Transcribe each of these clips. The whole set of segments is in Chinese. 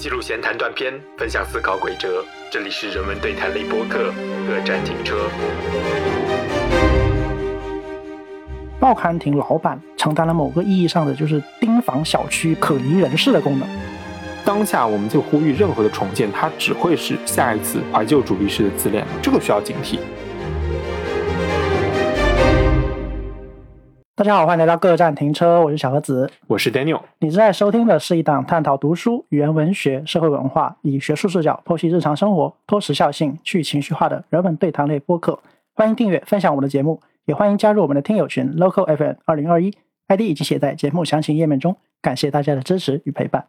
记录闲谈断片，分享思考轨辙。这里是人文对谈类播客，各站停车。报刊亭老板承担了某个意义上的就是盯防小区可疑人士的功能。当下我们就呼吁，任何的重建，它只会是下一次怀旧主义式的自恋，这个需要警惕。大家好，欢迎来到各站停车，我是小何子，我是 Daniel。你正在收听的是一档探讨读书、语言文学、社会文化，以学术视角剖析日常生活、脱时效性、去情绪化的人文对谈类播客。欢迎订阅、分享我们的节目，也欢迎加入我们的听友群 Local FM 二零二一，ID 已经写在节目详情页面中。感谢大家的支持与陪伴。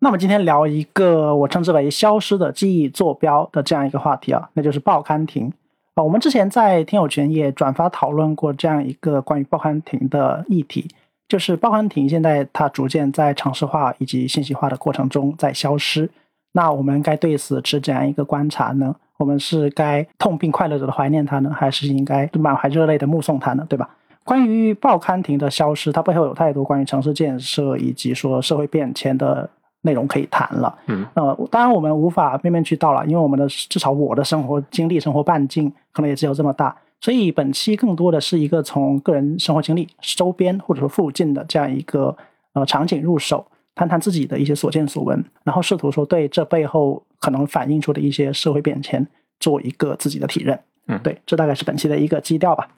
那么今天聊一个我称之为“消失的记忆坐标”的这样一个话题啊，那就是报刊亭啊。我们之前在听友群也转发讨论过这样一个关于报刊亭的议题，就是报刊亭现在它逐渐在城市化以及信息化的过程中在消失。那我们该对此持怎样一个观察呢？我们是该痛并快乐着的怀念它呢，还是应该满怀热泪的目送它呢？对吧？关于报刊亭的消失，它背后有太多关于城市建设以及说社会变迁的。内容可以谈了，嗯，呃，当然我们无法面面俱到了，因为我们的至少我的生活经历、生活半径可能也只有这么大，所以本期更多的是一个从个人生活经历、周边或者说附近的这样一个呃场景入手，谈谈自己的一些所见所闻，然后试图说对这背后可能反映出的一些社会变迁。做一个自己的体认，嗯，对，这大概是本期的一个基调吧。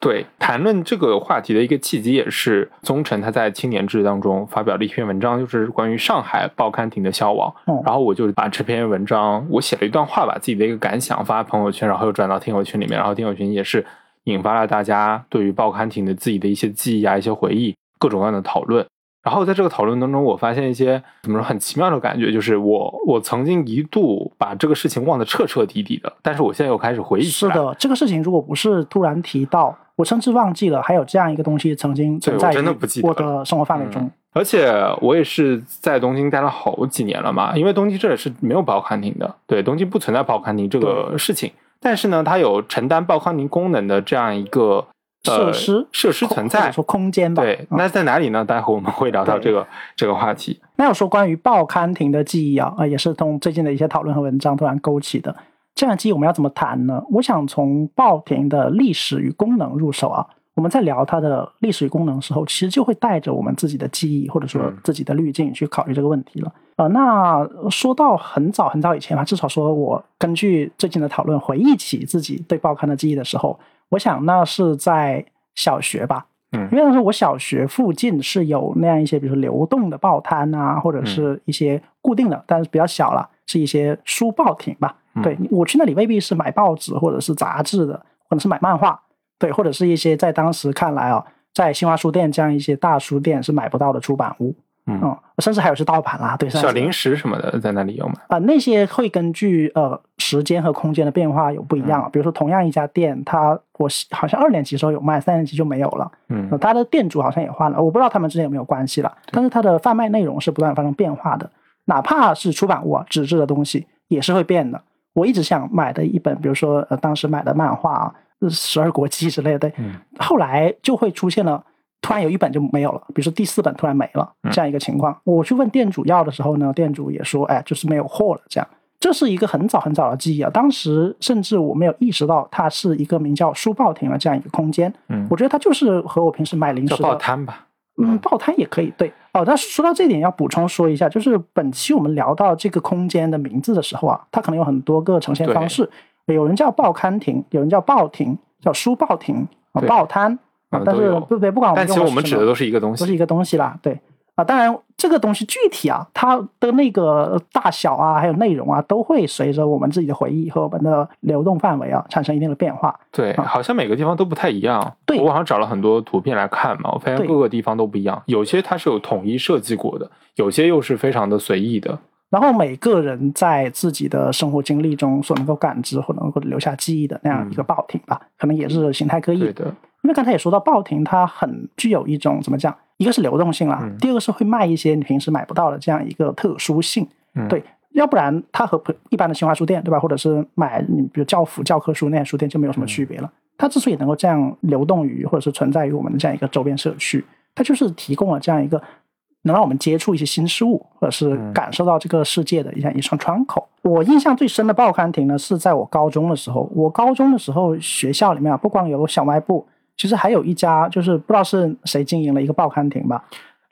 对，谈论这个话题的一个契机，也是宗臣他在青年志当中发表了一篇文章，就是关于上海报刊亭的消亡。嗯然后我就把这篇文章，我写了一段话，把自己的一个感想发朋友圈，然后又转到听友群里面，然后听友群也是引发了大家对于报刊亭的自己的一些记忆啊、一些回忆、各种各样的讨论。然后在这个讨论当中，我发现一些怎么说很奇妙的感觉，就是我我曾经一度把这个事情忘得彻彻底底的，但是我现在又开始回忆起来。是的，这个事情如果不是突然提到。我甚至忘记了还有这样一个东西曾经存在我的生活范围中，而且我也是在东京待了好几年了嘛，因为东京这里是没有报刊亭的，对，东京不存在报刊亭这个事情，但是呢，它有承担报刊亭功能的这样一个设施设施存在，说空间吧，对，那在哪里呢？待会我们会聊到这个这个话题。那要说关于报刊亭的记忆啊，啊，也是从最近的一些讨论和文章突然勾起的。这样记忆我们要怎么谈呢？我想从报亭的历史与功能入手啊。我们在聊它的历史与功能的时候，其实就会带着我们自己的记忆或者说自己的滤镜去考虑这个问题了。呃，那说到很早很早以前吧，至少说我根据最近的讨论回忆起自己对报刊的记忆的时候，我想那是在小学吧。嗯，因为那时候我小学附近是有那样一些，比如说流动的报摊啊，或者是一些固定的，但是比较小了，是一些书报亭吧。对我去那里未必是买报纸或者是杂志的，或者是买漫画，对，或者是一些在当时看来啊，在新华书店这样一些大书店是买不到的出版物，嗯，甚至还有是盗版啦，对，小零食什么的在那里有吗？啊，那些会根据呃时间和空间的变化有不一样，比如说同样一家店，它我好像二年级时候有卖，三年级就没有了，嗯，它的店主好像也换了，我不知道他们之间有没有关系了，但是它的贩卖内容是不断发生变化的，哪怕是出版物啊，纸质的东西也是会变的。我一直想买的一本，比如说呃，当时买的漫画啊，《十二国记》之类的，后来就会出现了，突然有一本就没有了，比如说第四本突然没了这样一个情况。我去问店主要的时候呢，店主也说，哎，就是没有货了。这样，这是一个很早很早的记忆啊。当时甚至我没有意识到它是一个名叫书报亭的这样一个空间。嗯，我觉得它就是和我平时买零食的报摊吧。嗯，报摊也可以。对哦，但说到这点，要补充说一下，就是本期我们聊到这个空间的名字的时候啊，它可能有很多个呈现方式。有人叫报刊亭，有人叫报亭，叫书报亭啊，报摊啊。但是不对，不管我们用但其实我们指的都是一个东西，都是一个东西啦。对。啊，当然，这个东西具体啊，它的那个大小啊，还有内容啊，都会随着我们自己的回忆和我们的流动范围啊，产生一定的变化。对，好像每个地方都不太一样。对，我网上找了很多图片来看嘛，我发现各个地方都不一样，有些它是有统一设计过的，有些又是非常的随意的。然后每个人在自己的生活经历中所能够感知或能够留下记忆的那样一个报亭吧，可能也是形态各异。对的。因为刚才也说到报亭，它很具有一种怎么讲？一个是流动性啦，第二个是会卖一些你平时买不到的这样一个特殊性。对，要不然它和一般的新华书店，对吧？或者是买你比如教辅教科书那些书店就没有什么区别了。它之所以能够这样流动于或者是存在于我们的这样一个周边社区，它就是提供了这样一个能让我们接触一些新事物，或者是感受到这个世界的一样一扇窗口。我印象最深的报刊亭呢，是在我高中的时候。我高中的时候，学校里面啊不光有小卖部，其实还有一家，就是不知道是谁经营了一个报刊亭吧。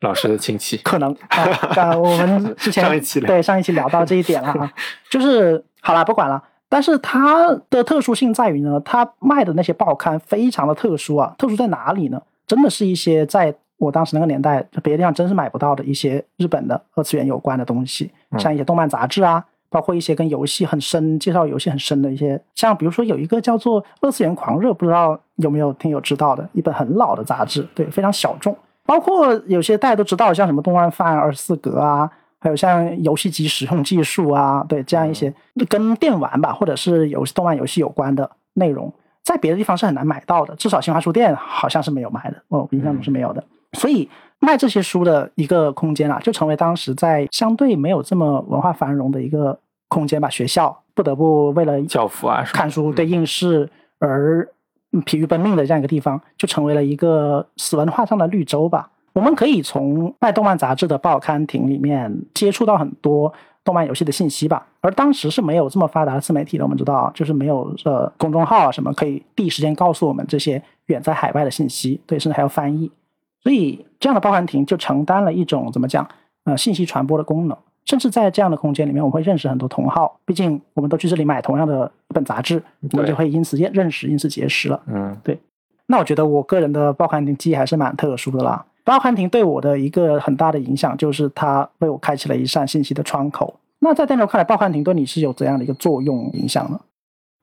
老师的亲戚可能啊，我们之前 上一期对上一期聊到这一点了啊，就是好了，不管了。但是它的特殊性在于呢，它卖的那些报刊非常的特殊啊，特殊在哪里呢？真的是一些在我当时那个年代别的地方真是买不到的一些日本的二次元有关的东西，像一些动漫杂志啊，包括一些跟游戏很深、介绍游戏很深的一些，像比如说有一个叫做《二次元狂热》，不知道有没有听友知道的一本很老的杂志，对，非常小众。包括有些大家都知道，像什么动漫范二十四格啊。还有像游戏机使用技术啊，对这样一些跟电玩吧，或者是游戏动漫游戏有关的内容，在别的地方是很难买到的，至少新华书店好像是没有卖的，我，印象中是没有的。所以卖这些书的一个空间啊，就成为当时在相对没有这么文化繁荣的一个空间吧。学校不得不为了教辅啊，看书对应试而疲于奔命的这样一个地方，就成为了一个死文化上的绿洲吧。我们可以从卖动漫杂志的报刊亭里面接触到很多动漫游戏的信息吧，而当时是没有这么发达的自媒体的，我们知道，就是没有呃公众号啊什么可以第一时间告诉我们这些远在海外的信息，对，甚至还要翻译，所以这样的报刊亭就承担了一种怎么讲呃信息传播的功能，甚至在这样的空间里面，我们会认识很多同好，毕竟我们都去这里买同样的一本杂志，我们就会因此认认识，因此结识了，嗯，对，那我觉得我个人的报刊亭记忆还是蛮特殊的啦。报刊亭对我的一个很大的影响，就是它为我开启了一扇信息的窗口。那在电流看来，报刊亭对你是有怎样的一个作用影响呢？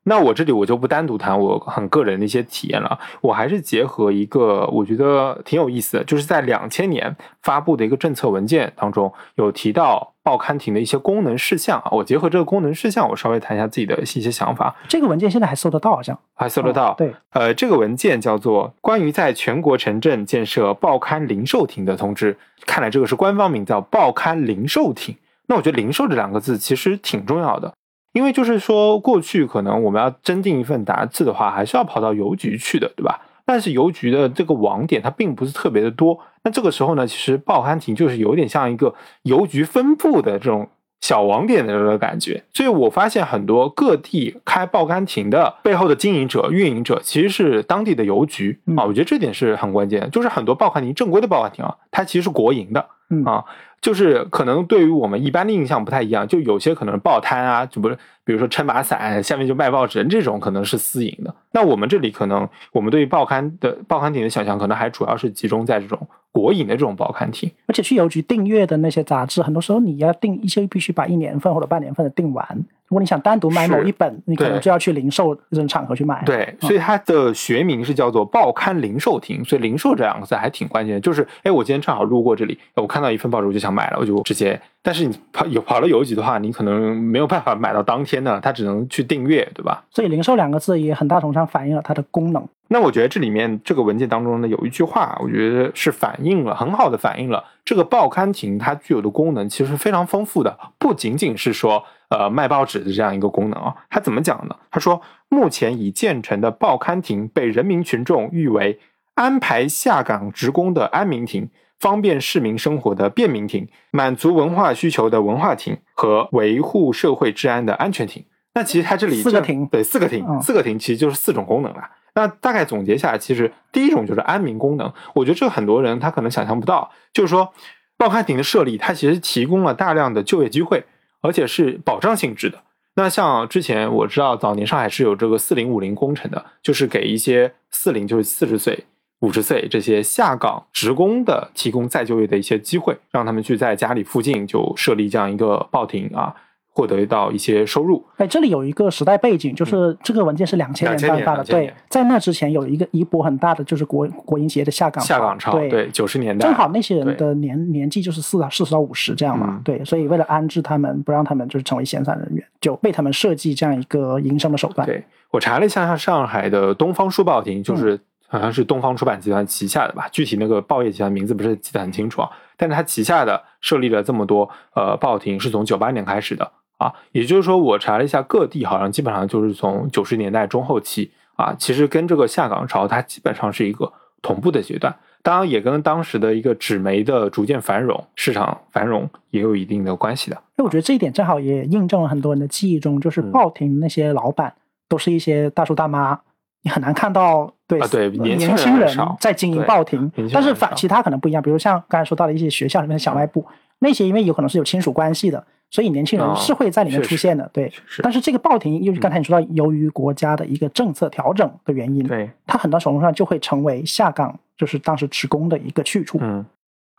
那我这里我就不单独谈我很个人的一些体验了，我还是结合一个我觉得挺有意思的，就是在两千年发布的一个政策文件当中有提到报刊亭的一些功能事项啊，我结合这个功能事项，我稍微谈一下自己的一些想法。这个文件现在还搜得到，好像还搜得到。对，呃，这个文件叫做《关于在全国城镇建设报刊零售亭的通知》，看来这个是官方名叫报刊零售亭。那我觉得“零售”这两个字其实挺重要的。因为就是说，过去可能我们要征订一份杂志的话，还是要跑到邮局去的，对吧？但是邮局的这个网点它并不是特别的多。那这个时候呢，其实报刊亭就是有点像一个邮局分部的这种小网点的这个感觉。所以我发现很多各地开报刊亭的背后的经营者、运营者其实是当地的邮局啊。我觉得这点是很关键。就是很多报刊亭正规的报刊亭啊，它其实是国营的啊。就是可能对于我们一般的印象不太一样，就有些可能报摊啊，就不是，比如说撑把伞，下面就卖报纸，这种可能是私营的。那我们这里可能，我们对于报刊的报刊亭的想象，可能还主要是集中在这种。国营的这种报刊亭，而且去邮局订阅的那些杂志，很多时候你要订一些，必须把一年份或者半年份的订完。如果你想单独买某一本，你可能就要去零售这种场合去买。对，所以它的学名是叫做报刊零售亭。所以“零售”这两个字还挺关键，就是哎，我今天正好路过这里，我看到一份报纸，我就想买了，我就直接。但是你跑有跑了邮局的话，你可能没有办法买到当天的，它只能去订阅，对吧？所以“零售”两个字也很大程度上反映了它的功能。那我觉得这里面这个文件当中呢，有一句话，我觉得是反映了很好的反映了这个报刊亭它具有的功能，其实非常丰富的，不仅仅是说呃卖报纸的这样一个功能啊。它怎么讲呢？他说，目前已建成的报刊亭被人民群众誉为安排下岗职工的安民亭。方便市民生活的便民亭，满足文化需求的文化亭和维护社会治安的安全亭。那其实它这里四个亭，对，四个亭，四个亭其实就是四种功能了。那大概总结下来，其实第一种就是安民功能。我觉得这个很多人他可能想象不到，就是说报刊亭的设立，它其实提供了大量的就业机会，而且是保障性质的。那像之前我知道早年上海是有这个四零五零工程的，就是给一些四零就是四十岁。五十岁这些下岗职工的提供再就业的一些机会，让他们去在家里附近就设立这样一个报亭啊，获得到一些收入。哎，这里有一个时代背景，就是这个文件是两千年颁发的，对，在那之前有一个一波很大的就是国国营企业的下岗下岗潮，对，九十年代正好那些人的年年纪就是四四十到五十这样嘛，对，所以为了安置他们，不让他们就是成为闲散人员，就为他们设计这样一个营生的手段。对我查了一下，像上海的东方书报亭就是。好像是东方出版集团旗下的吧，具体那个报业集团名字不是记得很清楚啊。但是它旗下的设立了这么多呃报亭，是从九八年开始的啊。也就是说，我查了一下各地，好像基本上就是从九十年代中后期啊，其实跟这个下岗潮它基本上是一个同步的阶段。当然也跟当时的一个纸媒的逐渐繁荣、市场繁荣也有一定的关系的。那我觉得这一点正好也印证了很多人的记忆中，就是报亭那些老板都是一些大叔大妈，你很难看到对对年轻人在经营报亭。但是反其他可能不一样，比如像刚才说到的一些学校里面的小卖部，那些因为有可能是有亲属关系的。所以年轻人是会在里面出现的，对。但是这个报亭，又刚才你说到，由于国家的一个政策调整的原因，对，它很多程度上就会成为下岗，就是当时职工的一个去处。嗯，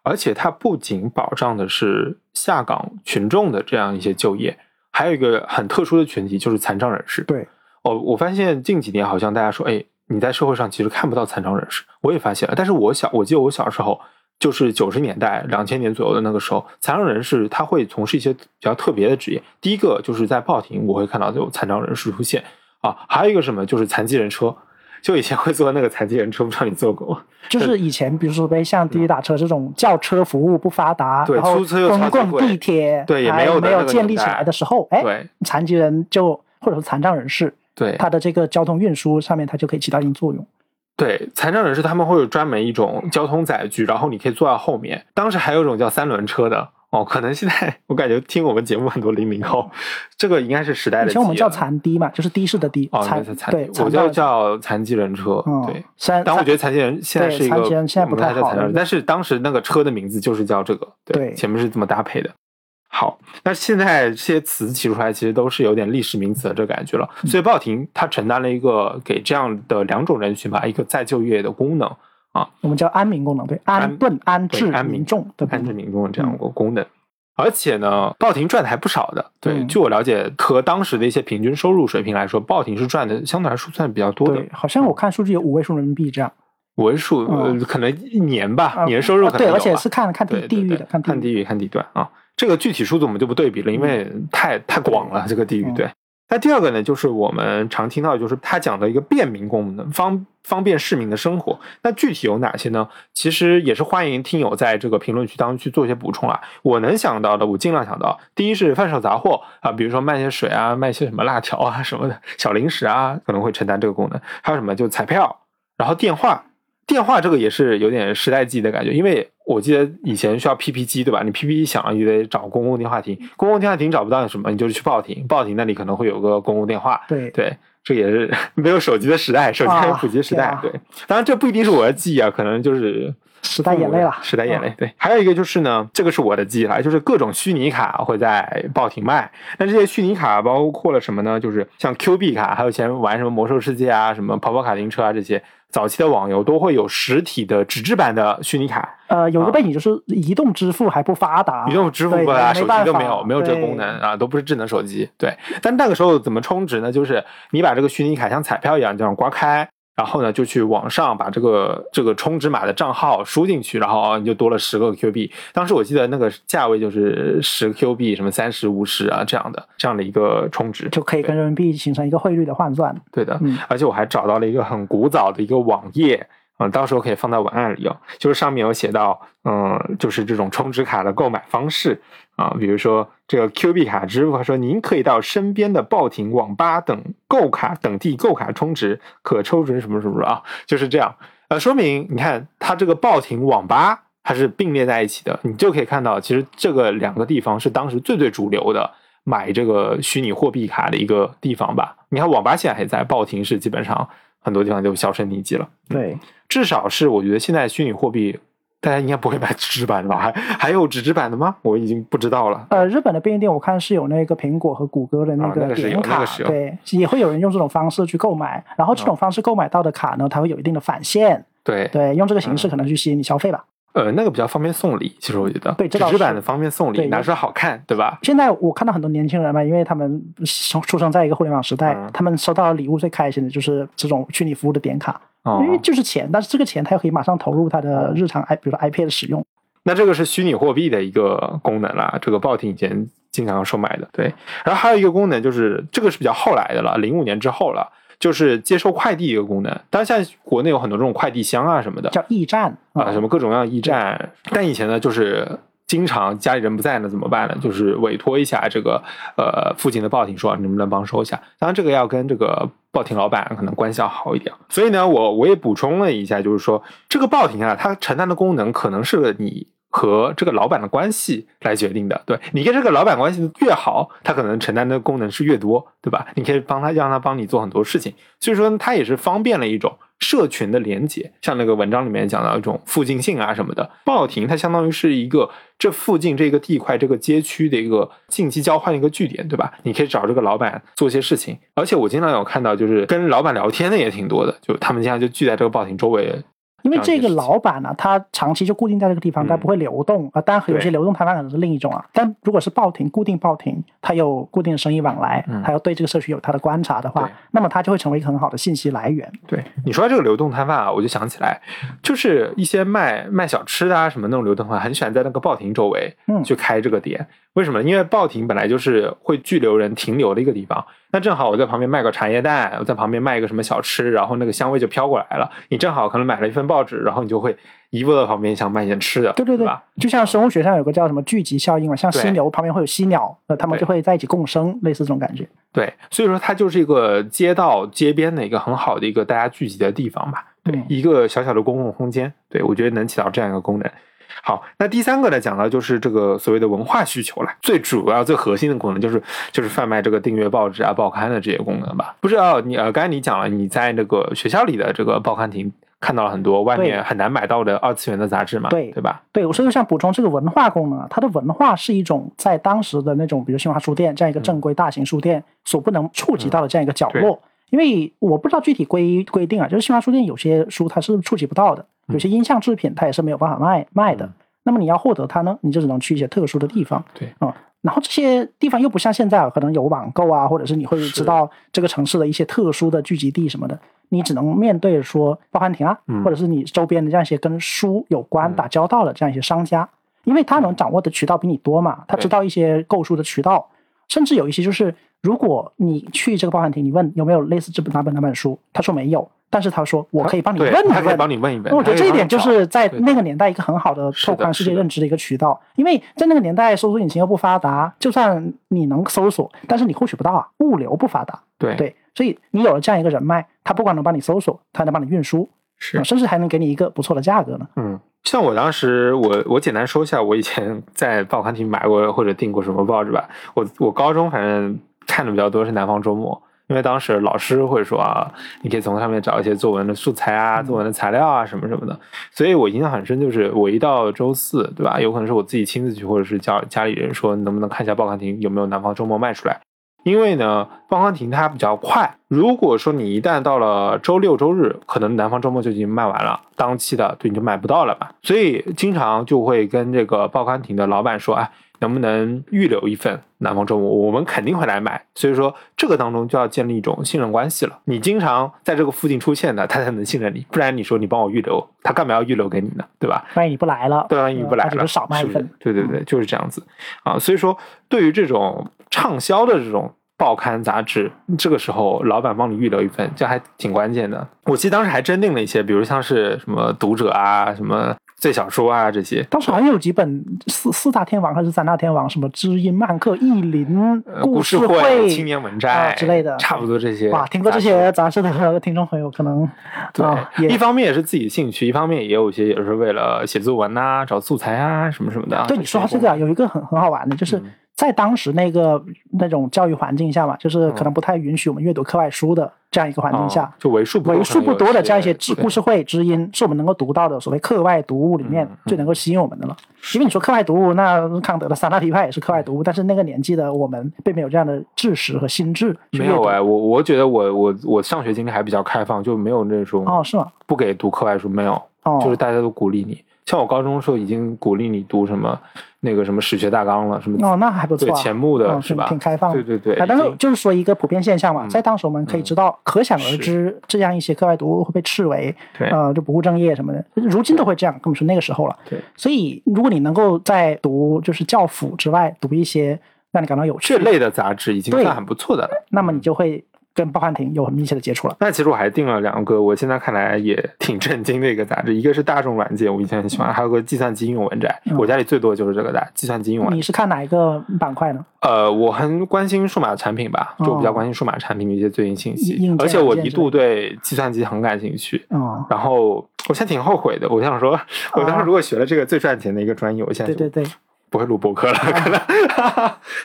而且它不仅保障的是下岗群众的这样一些就业，还有一个很特殊的群体，就是残障人士。对，哦，我发现近几年好像大家说，哎，你在社会上其实看不到残障人士，我也发现了。但是我小，我记得我小时候。就是九十年代、两千年左右的那个时候，残障人士他会从事一些比较特别的职业。第一个就是在报亭，我会看到有残障人士出现啊。还有一个什么，就是残疾人车，就以前会坐那个残疾人车，不知道你坐过吗？就是以前，比如说被像滴滴打车这种轿车服务不发达，对，出租公共地铁对也没有没有建立起来的时候，哎，对，残疾人就或者说残障人士，对他的这个交通运输上面，他就可以起到一定作用。对残障人士，他们会有专门一种交通载具，然后你可以坐在后面。当时还有一种叫三轮车的哦，可能现在 我感觉听我们节目很多零零后，这个应该是时代的。以前我们叫残的嘛，就是的士的的。哦，残对，我叫叫残疾人车。对，但我觉得残疾人现在是一个，现在不太好。但是当时那个车的名字就是叫这个，对，前面是这么搭配的。好，那现在这些词提出来，其实都是有点历史名词的这感觉了。所以报亭它承担了一个给这样的两种人群吧，一个再就业的功能啊，我们叫安民功能，对，安顿安置民众的安置民众的这样一个功能。而且呢，报亭赚的还不少的。对，据我了解，和当时的一些平均收入水平来说，报亭是赚的相对来说算比较多的。好像我看数据有五位数人民币这样。五位数，可能一年吧，年收入可能对，而且是看看地地域的，看地域看地段啊。这个具体数字我们就不对比了，因为太太广了。这个地域对。那第二个呢，就是我们常听到，就是他讲的一个便民功能，方方便市民的生活。那具体有哪些呢？其实也是欢迎听友在这个评论区当中去做一些补充啊。我能想到的，我尽量想到。第一是贩售杂货啊，比如说卖些水啊，卖些什么辣条啊什么的小零食啊，可能会承担这个功能。还有什么？就彩票，然后电话。电话这个也是有点时代记忆的感觉，因为我记得以前需要 PP 机，对吧？你 PP 响了，你得找公共电话亭，公共电话亭找不到什么，你就是去报亭，报亭那里可能会有个公共电话。对对，这也是 没有手机的时代，手机普及时代。对，当然这不一定是我的记忆啊，可能就是时代眼泪了。时代眼泪。对，还有一个就是呢，这个是我的记忆了，就是各种虚拟卡会在报亭卖。那这些虚拟卡包括了什么呢？就是像 Q 币卡，还有以前玩什么魔兽世界啊、什么跑跑卡丁车啊这些。早期的网游都会有实体的纸质版的虚拟卡，呃，有一个背景就是移动支付还不发达，移动支付不发达，手机都没有，没有这个功能啊，都不是智能手机。对，但那个时候怎么充值呢？就是你把这个虚拟卡像彩票一样这样刮开。然后呢，就去网上把这个这个充值码的账号输进去，然后你就多了十个 Q 币。当时我记得那个价位就是十 Q 币，什么三十五十啊这样的这样的一个充值，就可以跟人民币形成一个汇率的换算。对的，而且我还找到了一个很古早的一个网页。嗯，到时候可以放在文案里哦。就是上面有写到，嗯，就是这种充值卡的购买方式啊，比如说这个 Q 币卡支付，说您可以到身边的报亭、网吧等购卡等地购卡充值，可抽准什么什么啊，就是这样。呃，说明你看它这个报亭、网吧它是并列在一起的，你就可以看到，其实这个两个地方是当时最最主流的买这个虚拟货币卡的一个地方吧。你看网吧现在还在，报亭是基本上。很多地方就销声匿迹了。对，至少是我觉得现在虚拟货币，大家应该不会买纸质版的吧？还还有纸质版的吗？我已经不知道了。呃，日本的便利店我看是有那个苹果和谷歌的那个点卡，对，也会有人用这种方式去购买。然后这种方式购买到的卡呢，它会有一定的返现。对对，用这个形式可能去吸引你消费吧。呃，那个比较方便送礼，其实我觉得，对，纸质版的方便送礼，拿出来好看，对吧？现在我看到很多年轻人嘛，因为他们生出生在一个互联网时代，他们收到礼物最开心的就是这种虚拟服务的点卡，因为就是钱，但是这个钱他又可以马上投入他的日常 i，比如说 iPad 的使用。那这个是虚拟货币的一个功能啦，这个报亭以前经常售卖的，对。然后还有一个功能就是，这个是比较后来的了，零五年之后了。就是接收快递一个功能，当然现在国内有很多这种快递箱啊什么的，叫驿站啊，什么各种各样驿站。但以前呢，就是经常家里人不在呢，怎么办呢？就是委托一下这个呃附近的报亭，说能不能帮收一下。当然，这个要跟这个报亭老板可能关系要好一点。所以呢，我我也补充了一下，就是说这个报亭啊，它承担的功能可能是你。和这个老板的关系来决定的，对你跟这个老板关系越好，他可能承担的功能是越多，对吧？你可以帮他，让他帮你做很多事情，所以说他也是方便了一种社群的连接。像那个文章里面讲到一种附近性啊什么的，报亭它相当于是一个这附近这个地块这个街区的一个信息交换的一个据点，对吧？你可以找这个老板做些事情，而且我经常有看到就是跟老板聊天的也挺多的，就他们经常就聚在这个报亭周围。因为这个老板呢，他长期就固定在这个地方，他不会流动啊。当然，有些流动摊贩可能是另一种啊。但如果是报亭固定报亭，他有固定的生意往来，他要对这个社区有他的观察的话，那么他就会成为一个很好的信息来源。对你说这个流动摊贩啊，我就想起来，就是一些卖卖小吃的啊什么那种流动摊贩，很喜欢在那个报亭周围去开这个店。为什么？因为报亭本来就是会拘留人停留的一个地方。那正好我在旁边卖个茶叶蛋，我在旁边卖一个什么小吃，然后那个香味就飘过来了。你正好可能买了一份报纸，然后你就会移步到旁边想买点吃的。对对对，就像生物学上有个叫什么聚集效应嘛，像犀牛旁边会有犀鸟，那他们就会在一起共生，类似这种感觉。对，所以说它就是一个街道街边的一个很好的一个大家聚集的地方吧。对，一个小小的公共空间。对我觉得能起到这样一个功能。好，那第三个呢，讲到就是这个所谓的文化需求了。最主要、最核心的功能就是就是贩卖这个订阅报纸啊、报刊的这些功能吧。不知道你呃，刚才你讲了，你在那个学校里的这个报刊亭看到了很多外面很难买到的二次元的杂志嘛？对，对吧？对，我所以想补充这个文化功能啊，它的文化是一种在当时的那种，比如新华书店这样一个正规大型书店所不能触及到的这样一个角落。因为我不知道具体规规定啊，就是新华书店有些书它是触及不到的，有些音像制品它也是没有办法卖卖的。那么你要获得它呢，你就只能去一些特殊的地方。对啊，然后这些地方又不像现在啊可能有网购啊，或者是你会知道这个城市的一些特殊的聚集地什么的，你只能面对说报刊亭啊，或者是你周边的这样一些跟书有关打交道的这样一些商家，因为他能掌握的渠道比你多嘛，他知道一些购书的渠道，甚至有一些就是如果你去这个报刊亭，你问有没有类似这本哪本哪本书，他说没有。但是他说，我可以帮你问一问，他可以帮你问一问。那我觉得这一点就是在那个年代一个很好的拓宽世界认知的一个渠道，因为在那个年代搜索引擎又不发达，就算你能搜索，但是你获取不到啊，物流不发达。对对，所以你有了这样一个人脉，他不光能帮你搜索，他还能帮你运输，是，甚至还能给你一个不错的价格呢。嗯，像我当时，我我简单说一下，我以前在报刊亭买过或者订过什么报纸吧。我我高中反正看的比较多是《南方周末》。因为当时老师会说啊，你可以从上面找一些作文的素材啊，作文的材料啊，什么什么的。所以我印象很深，就是我一到周四，对吧？有可能是我自己亲自去，或者是叫家里人说，能不能看一下报刊亭有没有南方周末卖出来？因为呢，报刊亭它比较快。如果说你一旦到了周六周日，可能南方周末就已经卖完了，当期的对你就买不到了吧。所以经常就会跟这个报刊亭的老板说，哎。能不能预留一份南方周末？我们肯定会来买。所以说，这个当中就要建立一种信任关系了。你经常在这个附近出现的，他才能信任你。不然你说你帮我预留，他干嘛要预留给你呢？对吧？万一你不来了，对，万一你不来了，就少卖一份。对对对，就是这样子啊。所以说，对于这种畅销的这种报刊杂志，这个时候老板帮你预留一份，这还挺关键的。我记得当时还真订了一些，比如像是什么读者啊，什么。最小说啊，这些当时好像有几本四四大天王还是三大天王，什么知音漫客、意林、故事会、青年文摘之类的，差不多这些。哇，听过这些杂志的听众朋友可能对，一方面也是自己兴趣，一方面也有一些也是为了写作文呐、找素材啊什么什么的。对，你说到这个啊，有一个很很好玩的，就是。在当时那个那种教育环境下嘛，就是可能不太允许我们阅读课外书的这样一个环境下，就为数为数不多的这样一些知故事会知音，是我们能够读到的所谓课外读物里面最能够吸引我们的了。因为你说课外读物，那康德的三大批判也是课外读物，但是那个年纪的我们并没有这样的知识和心智。没有哎，我我觉得我我我上学经历还比较开放，就没有那种哦是吗？不给读课外书没有，就是大家都鼓励你。像我高中的时候已经鼓励你读什么那个什么史学大纲了，什么哦，那还不错，对钱穆的是吧？挺开放，对对对。但是就是说一个普遍现象嘛，在当时我们可以知道，可想而知，这样一些课外读物会被斥为呃就不务正业什么的。如今都会这样，更不是那个时候了。对，所以如果你能够在读就是教辅之外读一些让你感到有趣这类的杂志，已经算很不错的了。那么你就会。跟报刊亭有很密切的接触了。那其实我还订了两个，我现在看来也挺震惊的一个杂志，一个是大众软件，我以前很喜欢，还有个计算机应用文摘，我家里最多的就是这个的计算机应用文。你是看哪一个板块呢？呃，我很关心数码产品吧，就比较关心数码产品的一些最新信息，而且我一度对计算机很感兴趣。哦，然后我现在挺后悔的，我想说，我当时如果学了这个最赚钱的一个专业，我现在对对对。不会录播客了，可能。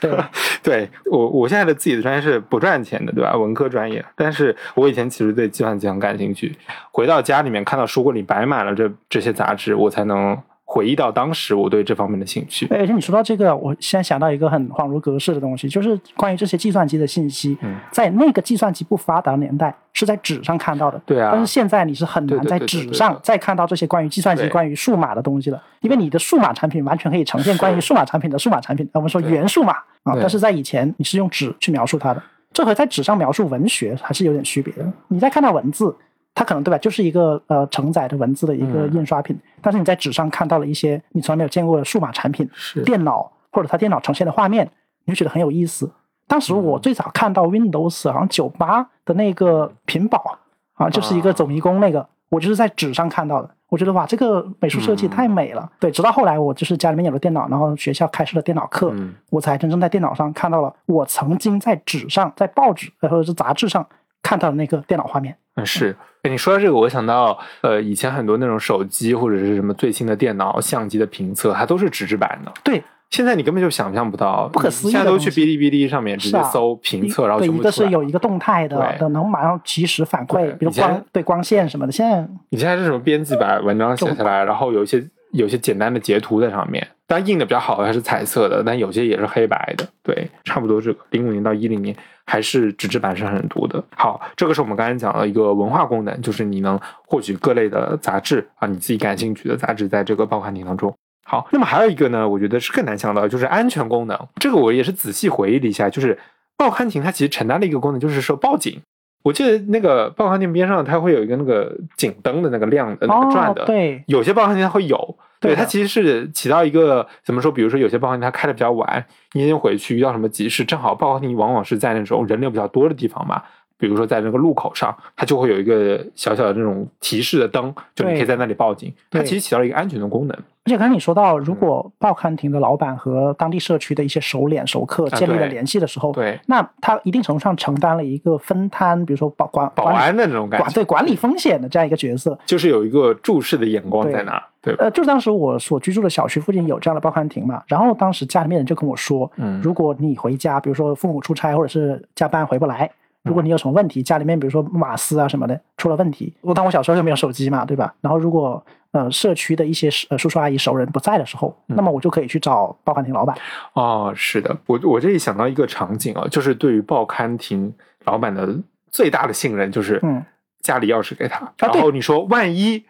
对，对我我现在的自己的专业是不赚钱的，对吧？文科专业，但是我以前其实对计算机很感兴趣。回到家里面，看到书柜里摆满了这这些杂志，我才能。回忆到当时我对这方面的兴趣，而且你说到这个，我现在想到一个很恍如隔世的东西，就是关于这些计算机的信息，在那个计算机不发达的年代是在纸上看到的，对啊，但是现在你是很难在纸上再看到这些关于计算机、关于数码的东西了，因为你的数码产品完全可以呈现关于数码产品的数码产品，我们说原数码啊，但是在以前你是用纸去描述它的，这和在纸上描述文学还是有点区别的，你在看到文字。它可能对吧，就是一个呃承载着文字的一个印刷品，但是你在纸上看到了一些你从来没有见过的数码产品，电脑或者它电脑呈现的画面，你就觉得很有意思。当时我最早看到 Windows 好像九八的那个屏保啊，就是一个走迷宫那个，我就是在纸上看到的。我觉得哇，这个美术设计太美了。对，直到后来我就是家里面有了电脑，然后学校开设了电脑课，我才真正在电脑上看到了我曾经在纸上、在报纸或者是杂志上看到的那个电脑画面。嗯，是。你说到这个，我想到，呃，以前很多那种手机或者是什么最新的电脑、相机的评测，它都是纸质版的。对，现在你根本就想象不到，不可思议。现在都去哔哩哔哩上面直接搜评测，然后全部一个是有一个动态的，的能马上及时反馈，比如光对光线什么的。现在你现在是什么编辑把文章写下来，然后有一些有些简单的截图在上面。但印的比较好的还是彩色的，但有些也是黑白的。对，差不多这个零五年到一零年还是纸质版是很多的。好，这个是我们刚才讲的一个文化功能，就是你能获取各类的杂志啊，你自己感兴趣的杂志，在这个报刊亭当中。好，那么还有一个呢，我觉得是更难想到，就是安全功能。这个我也是仔细回忆了一下，就是报刊亭它其实承担了一个功能，就是说报警。我记得那个报刊亭边上它会有一个那个警灯的那个亮的那个转的，对，有些报刊亭它会有。对它其实是起到一个怎么说？比如说有些报刊亭它开的比较晚，你先回去遇到什么急事，正好报刊亭往往是在那种人流比较多的地方嘛。比如说在那个路口上，它就会有一个小小的这种提示的灯，就你可以在那里报警。它其实起到了一个安全的功能。而且刚才你说到，如果报刊亭的老板和当地社区的一些熟脸熟客建立了联系的时候，对，那他一定程度上承担了一个分摊，比如说保管保安的那种感觉，对管理风险的这样一个角色，就是有一个注视的眼光在那。对，呃，就是当时我所居住的小区附近有这样的报刊亭嘛，然后当时家里面人就跟我说，嗯，如果你回家，比如说父母出差或者是加班回不来。如果你有什么问题，家里面比如说瓦斯啊什么的出了问题，我当我小时候又没有手机嘛，对吧？然后如果呃社区的一些呃叔叔阿姨熟人不在的时候，那么我就可以去找报刊亭老板。哦，是的，我我这里想到一个场景啊，就是对于报刊亭老板的最大的信任就是嗯家里钥匙给他，然后你说万一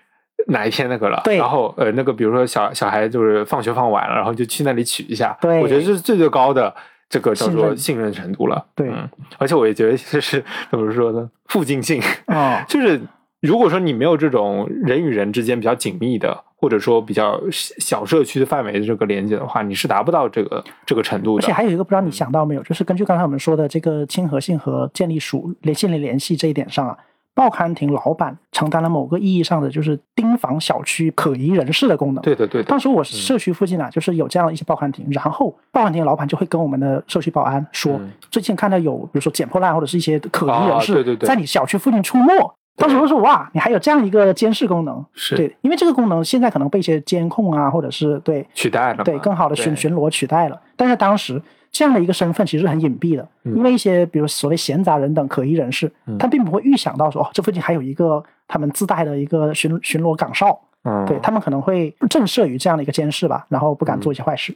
哪一天那个了，对，然后呃那个比如说小小孩就是放学放晚了，然后就去那里取一下，对，我觉得这是最最高的。这个叫做信任程度了，对，而且我也觉得就是怎么说呢，附近性啊，就是如果说你没有这种人与人之间比较紧密的，或者说比较小社区的范围的这个连接的话，你是达不到这个这个程度的。而且还有一个不知道你想到没有，就是根据刚才我们说的这个亲和性和建立属联系的联系这一点上啊。报刊亭老板承担了某个意义上的就是盯防小区可疑人士的功能。对的，对的。当时我社区附近啊，就是有这样的一些报刊亭，然后报刊亭老板就会跟我们的社区保安说，最近看到有比如说捡破烂或者是一些可疑人士在你小区附近出没。当时我说哇，你还有这样一个监视功能？是对，因为这个功能现在可能被一些监控啊，或者是对取代了，对更好的巡巡逻取代了。但是当时。这样的一个身份其实很隐蔽的，因为一些比如所谓闲杂人等可疑人士，他并不会预想到说，哦，这附近还有一个他们自带的一个巡巡逻岗哨，对他们可能会震慑于这样的一个监视吧，然后不敢做一些坏事。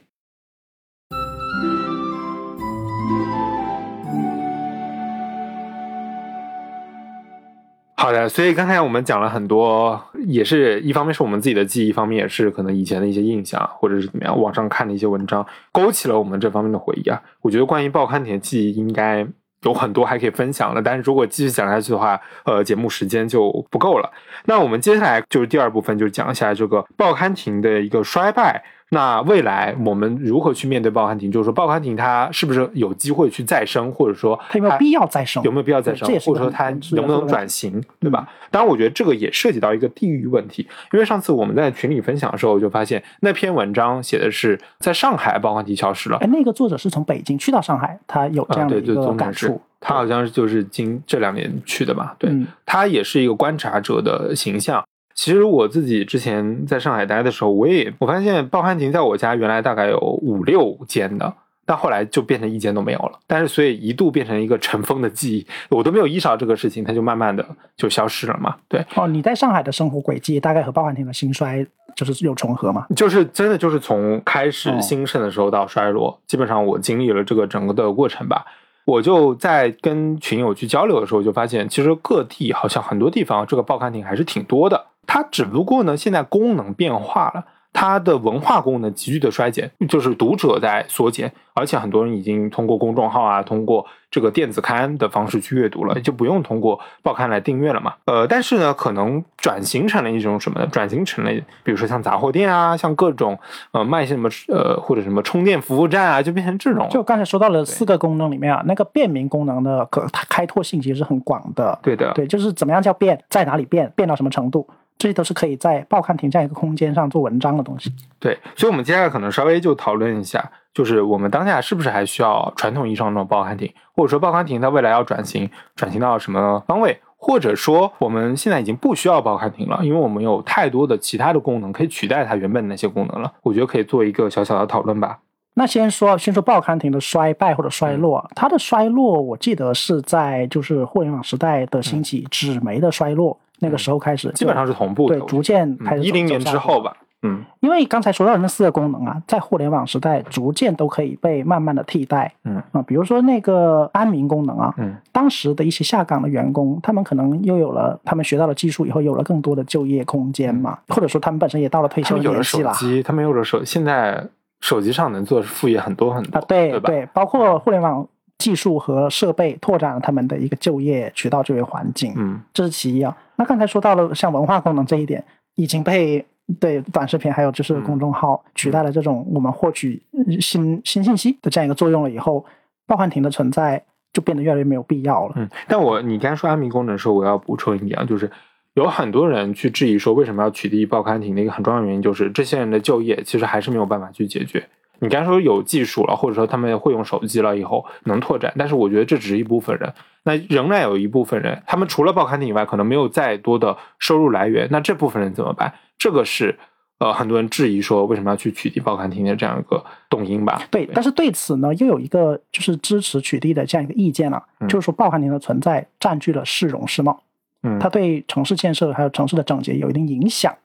好的，所以刚才我们讲了很多，也是一方面是我们自己的记忆，一方面也是可能以前的一些印象，或者是怎么样，网上看的一些文章，勾起了我们这方面的回忆啊。我觉得关于报刊亭的记忆应该有很多还可以分享的，但是如果继续讲下去的话，呃，节目时间就不够了。那我们接下来就是第二部分，就是讲一下这个报刊亭的一个衰败那未来我们如何去面对报刊亭？就是说，报刊亭它是不是有机会去再生，或者说它有没有必要再生？有没有必要再生？或者说它能不能转型，对吧？当然，我觉得这个也涉及到一个地域问题。因为上次我们在群里分享的时候，我就发现那篇文章写的是在上海报刊亭消失了。哎，那个作者是从北京去到上海，他有这样的一个感触。他好像就是今这两年去的吧？对，他也是一个观察者的形象。其实我自己之前在上海待的时候，我也我发现报刊亭在我家原来大概有五六间的，但后来就变成一间都没有了。但是所以一度变成一个尘封的记忆，我都没有意识到这个事情，它就慢慢的就消失了嘛。对，哦，你在上海的生活轨迹大概和报刊亭的兴衰就是有重合吗？就是真的就是从开始兴盛的时候到衰落，基本上我经历了这个整个的过程吧。我就在跟群友去交流的时候，就发现其实各地好像很多地方这个报刊亭还是挺多的。它只不过呢，现在功能变化了，它的文化功能急剧的衰减，就是读者在缩减，而且很多人已经通过公众号啊，通过这个电子刊的方式去阅读了，就不用通过报刊来订阅了嘛。呃，但是呢，可能转型成了一种什么呢？转型成了，比如说像杂货店啊，像各种呃卖些什么呃或者什么充电服务站啊，就变成这种。就刚才说到了四个功能里面啊，那个便民功能的可它开拓性其实是很广的。对的，对，就是怎么样叫变，在哪里变，变到什么程度。这些都是可以在报刊亭这样一个空间上做文章的东西。对，所以，我们接下来可能稍微就讨论一下，就是我们当下是不是还需要传统意义上的报刊亭，或者说报刊亭它未来要转型，转型到什么方位，或者说我们现在已经不需要报刊亭了，因为我们有太多的其他的功能可以取代它原本的那些功能了。我觉得可以做一个小小的讨论吧。那先说，先说报刊亭的衰败或者衰落，它的衰落，我记得是在就是互联网时代的兴起，纸媒的衰落。那个时候开始，基本上是同步的，对，逐渐开始一零年之后吧，嗯，因为刚才说到的那四个功能啊，在互联网时代逐渐都可以被慢慢的替代，嗯啊，比如说那个安民功能啊，嗯，当时的一些下岗的员工，他们可能又有了他们学到了技术以后，有了更多的就业空间嘛，或者说他们本身也到了退休年纪了，他们有了手，现在手机上能做副业很多很多，啊对对，包括互联网。技术和设备拓展了他们的一个就业渠道、就业环境，嗯，这是其一啊。那刚才说到了像文化功能这一点，已经被对短视频还有就是公众号取代了这种我们获取新新信息的这样一个作用了以后，报刊亭的存在就变得越来越没有必要了。嗯，但我你刚才说安民功能的时候，我要补充一点啊，就是有很多人去质疑说，为什么要取缔报刊亭的一个很重要的原因，就是这些人的就业其实还是没有办法去解决。你刚才说有技术了，或者说他们会用手机了以后能拓展，但是我觉得这只是一部分人，那仍然有一部分人，他们除了报刊亭以外，可能没有再多的收入来源，那这部分人怎么办？这个是呃很多人质疑说为什么要去取缔报刊亭的这样一个动因吧？对，但是对此呢，又有一个就是支持取缔的这样一个意见了，就是说报刊亭的存在占据了市容市貌，嗯，它对城市建设还有城市的整洁有一定影响。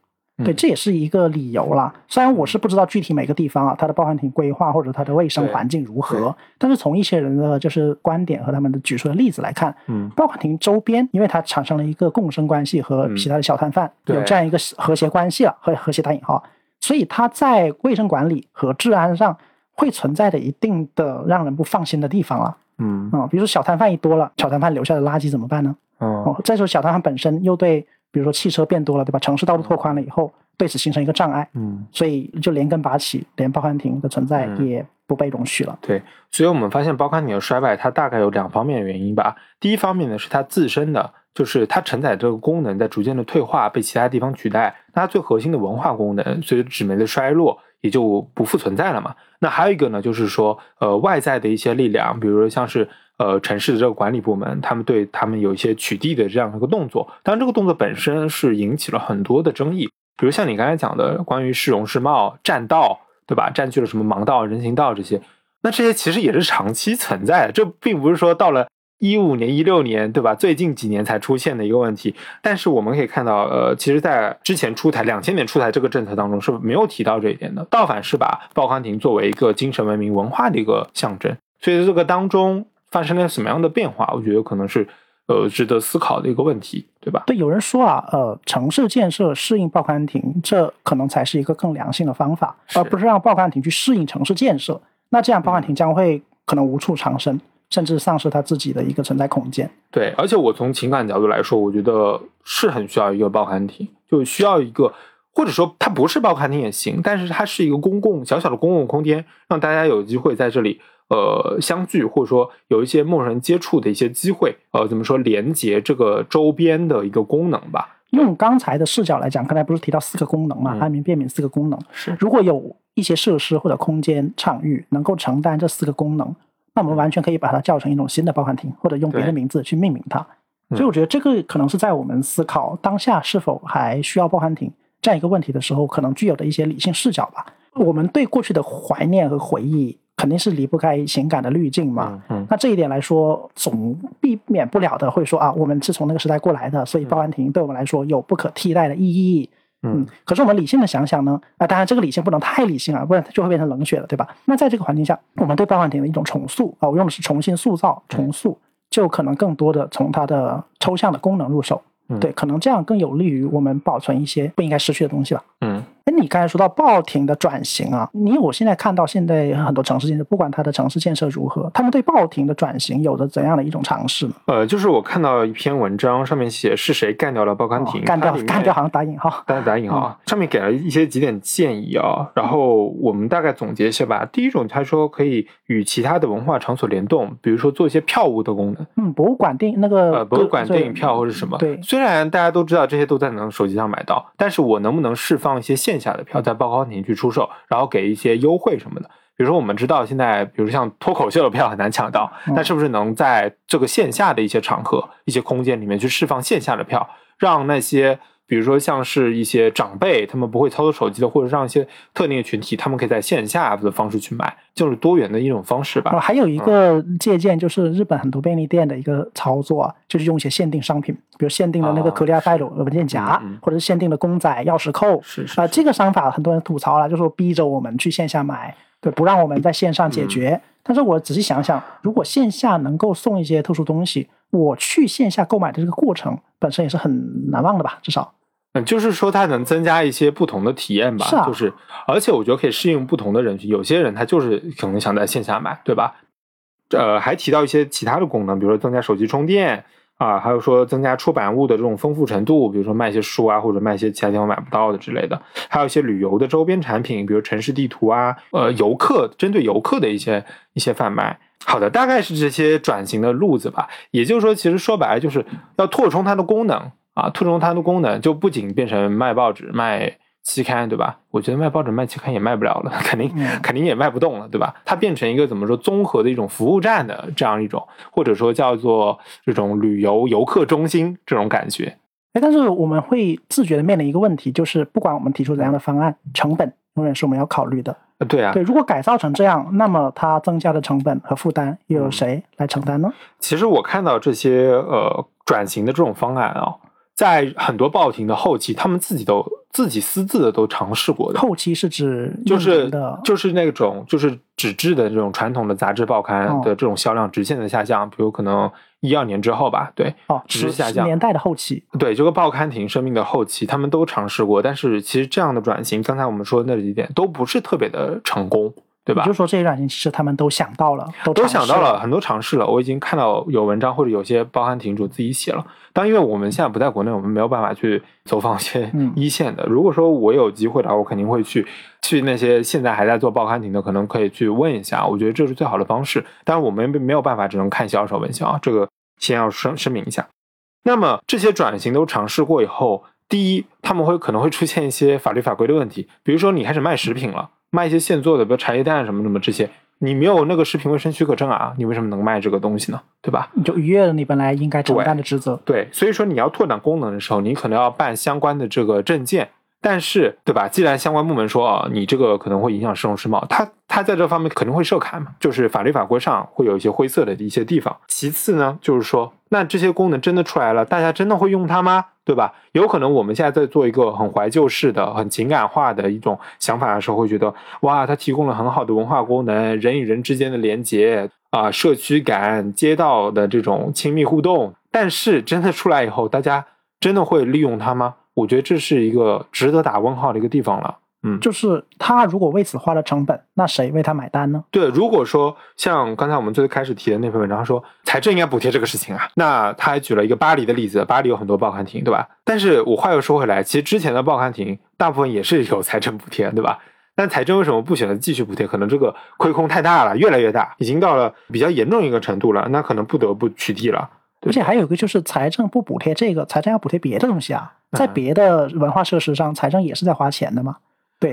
对，这也是一个理由啦。虽然我是不知道具体每个地方啊，它的报刊亭规划或者它的卫生环境如何，但是从一些人的就是观点和他们的举出的例子来看，嗯，报刊亭周边，因为它产生了一个共生关系和其他的小摊贩有这样一个和谐关系了，和和谐打引号，所以它在卫生管理和治安上会存在着一定的让人不放心的地方了。嗯啊，比如说小摊贩一多了，小摊贩留下的垃圾怎么办呢？哦，再说小摊贩本身又对。比如说汽车变多了，对吧？城市道路拓宽了以后，对此形成一个障碍，嗯，所以就连根拔起，连报刊亭的存在也不被容许了。对，所以我们发现报刊亭的衰败，它大概有两方面的原因吧。第一方面呢，是它自身的，就是它承载这个功能在逐渐的退化，被其他地方取代。那它最核心的文化功能，随着纸媒的衰落，也就不复存在了嘛。那还有一个呢，就是说，呃，外在的一些力量，比如说像是。呃，城市的这个管理部门，他们对他们有一些取缔的这样一个动作，当然这个动作本身是引起了很多的争议，比如像你刚才讲的关于市容市貌、占道，对吧？占据了什么盲道、人行道这些，那这些其实也是长期存在的，这并不是说到了一五年、一六年，对吧？最近几年才出现的一个问题。但是我们可以看到，呃，其实在之前出台两千年出台这个政策当中是没有提到这一点的，倒反是把报刊亭作为一个精神文明文化的一个象征，所以这个当中。发生了什么样的变化？我觉得可能是，呃，值得思考的一个问题，对吧？对，有人说啊，呃，城市建设适应报刊亭，这可能才是一个更良性的方法，而不是让报刊亭去适应城市建设。那这样报刊亭将会可能无处藏身，甚至丧失它自己的一个存在空间。对，而且我从情感角度来说，我觉得是很需要一个报刊亭，就需要一个或者说它不是报刊亭也行，但是它是一个公共小小的公共空间，让大家有机会在这里呃相聚，或者说有一些陌生人接触的一些机会，呃，怎么说连接这个周边的一个功能吧。用刚才的视角来讲，刚才不是提到四个功能嘛？安民便民四个功能是，如果有一些设施或者空间场域能够承担这四个功能，那我们完全可以把它叫成一种新的报刊亭，或者用别的名字去命名它。所以我觉得这个可能是在我们思考当下是否还需要报刊亭这样一个问题的时候，可能具有的一些理性视角吧。我们对过去的怀念和回忆，肯定是离不开情感的滤镜嘛。嗯，那这一点来说，总避免不了的会说啊，我们是从那个时代过来的，所以报刊亭对我们来说有不可替代的意义。嗯，可是我们理性的想想呢，啊，当然这个理性不能太理性啊，不然它就会变成冷血了，对吧？那在这个环境下，我们对报刊亭的一种重塑啊，我用的是重新塑造、重塑。就可能更多的从它的抽象的功能入手，对，可能这样更有利于我们保存一些不应该失去的东西吧。嗯。哎，你刚才说到报亭的转型啊，你我现在看到现在很多城市建设，不管它的城市建设如何，他们对报亭的转型有着怎样的一种尝试呢？呃，就是我看到一篇文章，上面写是谁干掉了报刊亭，干掉干掉好像打引号，打打引号，上面给了一些几点建议啊，然后我们大概总结一下吧。第一种，他说可以与其他的文化场所联动，比如说做一些票务的功能，嗯，博物馆电影那个呃，博物馆电影票或者什么，对，虽然大家都知道这些都在能手机上买到，但是我能不能释放一些线下的票在报报刊亭去出售，然后给一些优惠什么的。比如说，我们知道现在，比如像脱口秀的票很难抢到，那是不是能在这个线下的一些场合、一些空间里面去释放线下的票，让那些？比如说，像是一些长辈，他们不会操作手机的，或者让一些特定的群体，他们可以在线下的方式去买，就是多元的一种方式吧。还有一个借鉴，就是日本很多便利店的一个操作，就是用一些限定商品，比如限定的那个可利亚拜鲁文件夹，或者是限定的公仔钥匙扣。是是啊，这个商法很多人吐槽了，就说逼着我们去线下买，对，不让我们在线上解决。但是我仔细想想，如果线下能够送一些特殊东西，我去线下购买的这个过程本身也是很难忘的吧？至少。嗯，就是说它能增加一些不同的体验吧，是啊，就是，而且我觉得可以适应不同的人群，有些人他就是可能想在线下买，对吧？呃，还提到一些其他的功能，比如说增加手机充电啊，还有说增加出版物的这种丰富程度，比如说卖一些书啊，或者卖一些其他地方买不到的之类的，还有一些旅游的周边产品，比如城市地图啊，呃，游客针对游客的一些一些贩卖。好的，大概是这些转型的路子吧。也就是说，其实说白了就是要拓充它的功能。啊，兔中它的功能，就不仅变成卖报纸、卖期刊，对吧？我觉得卖报纸、卖期刊也卖不了了，肯定 肯定也卖不动了，对吧？它变成一个怎么说综合的一种服务站的这样一种，或者说叫做这种旅游游客中心这种感觉。哎，但是我们会自觉的面临一个问题，就是不管我们提出怎样的方案，成本永远是我们要考虑的。对啊，对，如果改造成这样，那么它增加的成本和负担又有谁来承担呢？其实我看到这些呃转型的这种方案啊。在很多报亭的后期，他们自己都自己私自的都尝试过的。后期是指就是就是那种就是纸质的这种传统的杂志报刊的这种销量直线的下降，比如可能一二年之后吧，对，哦，直下降。年代的后期，对这个报刊亭生命的后期，他们都尝试过，但是其实这样的转型，刚才我们说的那几点都不是特别的成功。对吧？就说这些软件其实他们都想到了，都想到了很多尝试了。我已经看到有文章或者有些报刊亭主自己写了。但因为我们现在不在国内，我们没有办法去走访一些一线的。如果说我有机会的话，我肯定会去去那些现在还在做报刊亭的，可能可以去问一下。我觉得这是最好的方式。但是我们没有办法，只能看销售文销啊，这个先要声声明一下。那么这些转型都尝试过以后，第一，他们会可能会出现一些法律法规的问题，比如说你开始卖食品了。卖一些现做的，比如茶叶蛋什么什么这些，你没有那个食品卫生许可证啊，你为什么能卖这个东西呢？对吧？你就逾越了你本来应该承担的职责。对，所以说你要拓展功能的时候，你可能要办相关的这个证件。但是，对吧？既然相关部门说啊，你这个可能会影响市容市貌，他他在这方面肯定会设卡嘛，就是法律法规上会有一些灰色的一些地方。其次呢，就是说，那这些功能真的出来了，大家真的会用它吗？对吧？有可能我们现在在做一个很怀旧式的、很情感化的一种想法的时候，会觉得哇，它提供了很好的文化功能，人与人之间的连接啊，社区感、街道的这种亲密互动。但是真的出来以后，大家真的会利用它吗？我觉得这是一个值得打问号的一个地方了。嗯，就是他如果为此花了成本，那谁为他买单呢？对，如果说像刚才我们最开始提的那篇文章说财政应该补贴这个事情啊，那他还举了一个巴黎的例子，巴黎有很多报刊亭，对吧？但是我话又说回来，其实之前的报刊亭大部分也是有财政补贴，对吧？但财政为什么不选择继续补贴？可能这个亏空太大了，越来越大，已经到了比较严重一个程度了，那可能不得不取缔了。而且还有一个就是财政不补贴这个，财政要补贴别的东西啊，在别的文化设施上，财政也是在花钱的嘛。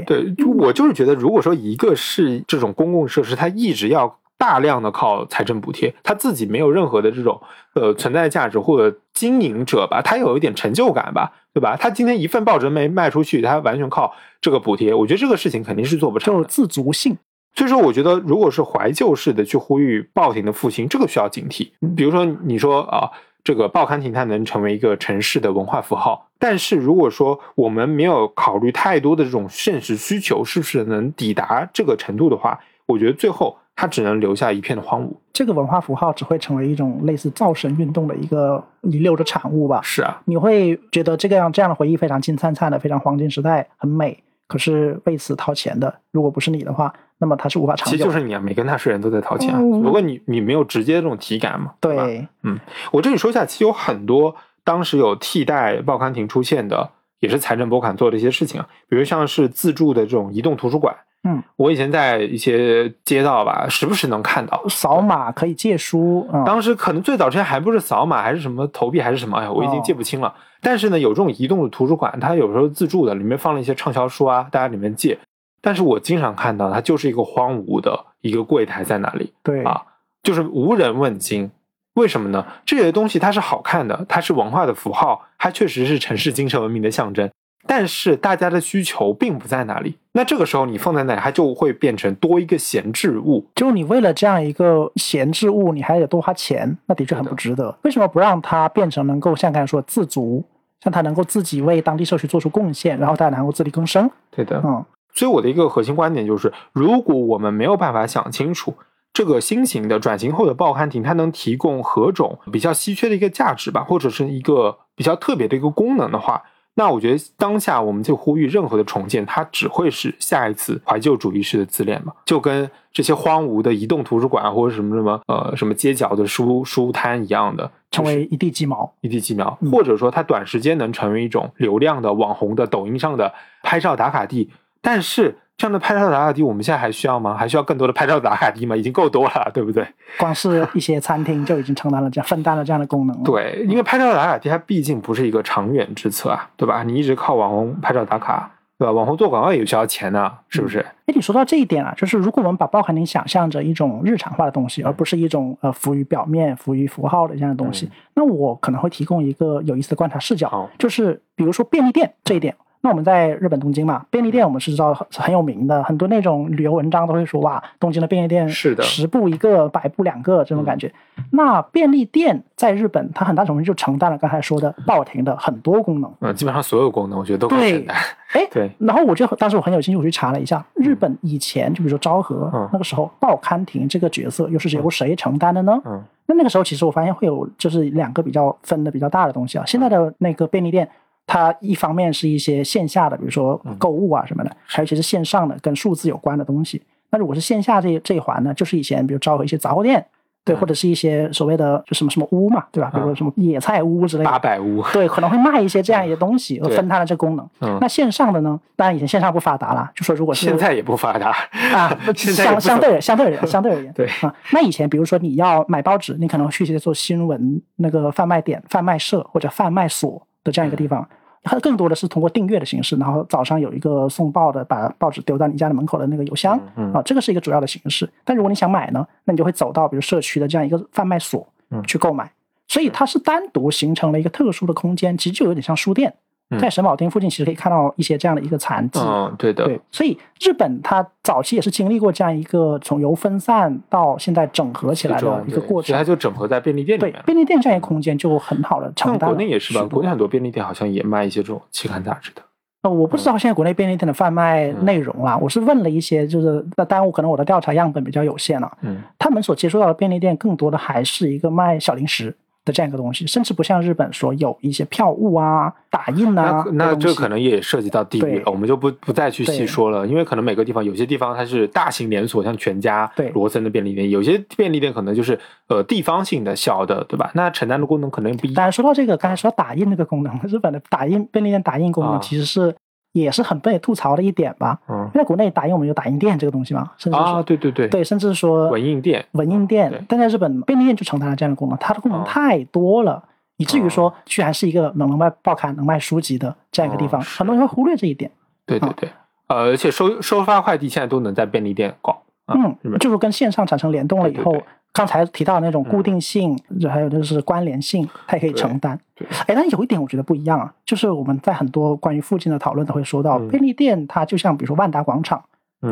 对对，我就是觉得，如果说一个是这种公共设施，它一直要大量的靠财政补贴，它自己没有任何的这种呃存在价值或者经营者吧，他有一点成就感吧，对吧？他今天一份报纸没卖出去，他完全靠这个补贴，我觉得这个事情肯定是做不成，就自足性。所以说，我觉得如果是怀旧式的去呼吁报亭的复兴，这个需要警惕。比如说，你说啊。这个报刊亭它能成为一个城市的文化符号，但是如果说我们没有考虑太多的这种现实需求，是不是能抵达这个程度的话，我觉得最后它只能留下一片的荒芜。这个文化符号只会成为一种类似造神运动的一个遗留的产物吧？是啊，你会觉得这个样这样的回忆非常金灿灿的，非常黄金时代，很美。可是为此掏钱的，如果不是你的话，那么它是无法长久。其实就是你啊，每个纳税人都在掏钱。如果你你没有直接这种体感嘛，对，嗯，我这里说一下，其实有很多当时有替代报刊亭出现的，也是财政拨款做的一些事情啊，比如像是自助的这种移动图书馆。嗯，我以前在一些街道吧，时不时能看到扫码可以借书。当时可能最早之前还不是扫码，还是什么投币，还是什么？哎呀，我已经记不清了。但是呢，有这种移动的图书馆，它有时候自助的，里面放了一些畅销书啊，大家里面借。但是我经常看到，它就是一个荒芜的一个柜台在那里。对啊，就是无人问津。为什么呢？这些东西它是好看的，它是文化的符号，它确实是城市精神文明的象征。但是大家的需求并不在那里，那这个时候你放在那里，它就会变成多一个闲置物。就是你为了这样一个闲置物，你还得多花钱，那的确很不值得。为什么不让它变成能够像刚才说自足，像它能够自己为当地社区做出贡献，然后大家能够自力更生？对的，嗯。所以我的一个核心观点就是，如果我们没有办法想清楚这个新型的转型后的报刊亭，它能提供何种比较稀缺的一个价值吧，或者是一个比较特别的一个功能的话。那我觉得当下我们就呼吁任何的重建，它只会是下一次怀旧主义式的自恋嘛？就跟这些荒芜的移动图书馆或者什么什么呃什么街角的书书摊一样的，成为一地鸡毛，一地鸡毛，或者说它短时间能成为一种流量的网红的抖音上的拍照打卡地，但是。这样的拍照打卡地，我们现在还需要吗？还需要更多的拍照打卡地吗？已经够多了，对不对？光是一些餐厅就已经承担了这样分担了这样的功能了。对，因为拍照打卡地它毕竟不是一个长远之策啊，对吧？你一直靠网红拍照打卡，对吧？网红做广告也需要钱呢，是不是？哎，你说到这一点啊，就是如果我们把报刊亭想象着一种日常化的东西，而不是一种呃浮于表面、浮于符号的这样的东西，那我可能会提供一个有意思的观察视角，就是比如说便利店这一点。那我们在日本东京嘛，便利店我们是知道很很有名的，很多那种旅游文章都会说哇，东京的便利店是的，十步一个，百步两个这种感觉。那便利店在日本，它很大程度就承担了刚才说的报亭的很多功能。嗯，基本上所有功能我觉得都可以承担。哎，对。然后我就当时我很有兴趣，我去查了一下，日本以前就比如说昭和那个时候，报刊亭这个角色又是由谁承担的呢？嗯，那那个时候其实我发现会有就是两个比较分的比较大的东西啊。现在的那个便利店。它一方面是一些线下的，比如说购物啊什么的，还有一些是线上的跟数字有关的东西。那如果是线下这这一环呢，就是以前比如招和一些杂货店。对，或者是一些所谓的就什么什么屋嘛，对吧？比如说什么野菜屋之类的，八百屋，对，可能会卖一些这样一些东西，分摊的这功能。那线上的呢？当然以前线上不发达了，就说如果是现在也不发达啊，相相对相对而言，相对而言，对啊。那以前比如说你要买报纸，你可能去一些做新闻那个贩卖点、贩卖社或者贩卖所的这样一个地方。它更多的是通过订阅的形式，然后早上有一个送报的，把报纸丢到你家的门口的那个邮箱啊，这个是一个主要的形式。但如果你想买呢，那你就会走到比如社区的这样一个贩卖所去购买，所以它是单独形成了一个特殊的空间，其实就有点像书店。在神保町附近，其实可以看到一些这样的一个残迹。嗯，对的。对，所以日本它早期也是经历过这样一个从由分散到现在整合起来的一个过程。它就整合在便利店里面。对，便利店这样一个空间就很好的承担。国内也是吧？国内很多便利店好像也卖一些这种期刊杂志的。呃，我不知道现在国内便利店的贩卖内容啊，我是问了一些，就是那耽误可能我的调查样本比较有限了。嗯，他们所接触到的便利店更多的还是一个卖小零食。的这样一个东西，甚至不像日本说有一些票务啊、打印啊。那那这可能也涉及到地域了，我们就不不再去细说了，因为可能每个地方有些地方它是大型连锁，像全家、罗森的便利店，有些便利店可能就是呃地方性的小的，对吧？那承担的功能可能不一样。当然说到这个，刚才说打印那个功能，日本的打印便利店打印功能其实是。也是很被吐槽的一点吧，嗯，因为国内打印我们有打印店这个东西嘛，甚至啊，对对对，对，甚至说文印店，文印店，但在日本便利店就承担了这样的功能，它的功能太多了，以至于说居然是一个能能卖报刊、能卖书籍的这样一个地方，很多人会忽略这一点。对对对，呃，而且收收发快递现在都能在便利店搞，嗯，就是跟线上产生联动了以后。刚才提到那种固定性，还有就是关联性，它也可以承担。哎，但有一点我觉得不一样啊，就是我们在很多关于附近的讨论都会说到，便利店它就像比如说万达广场，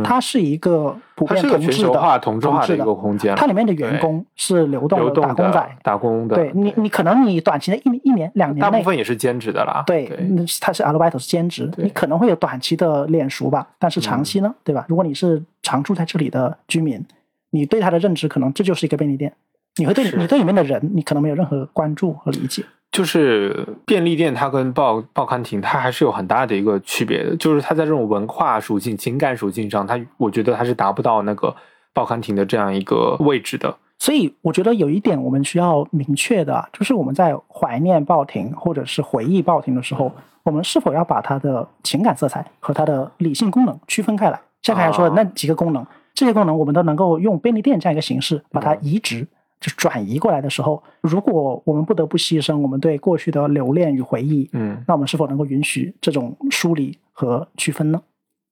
它是一个普遍同质的、同质化的一个空间。它里面的员工是流动的打工仔，打工的。对你，你可能你短期的一一年两年内，大部分也是兼职的啦。对，他是 a l b i t 是兼职，你可能会有短期的脸熟吧，但是长期呢，对吧？如果你是常住在这里的居民。你对它的认知可能这就是一个便利店，你会对你对里面的人，你可能没有任何关注和理解。就是便利店，它跟报报刊亭，它还是有很大的一个区别的，就是它在这种文化属性、情感属性上，它我觉得它是达不到那个报刊亭的这样一个位置的。所以我觉得有一点我们需要明确的，就是我们在怀念报亭或者是回忆报亭的时候，我们是否要把它的情感色彩和它的理性功能区分开来？像刚才说的那几个功能。这些功能我们都能够用便利店这样一个形式把它移植，就转移过来的时候，如果我们不得不牺牲我们对过去的留恋与回忆，嗯，那我们是否能够允许这种梳理和区分呢？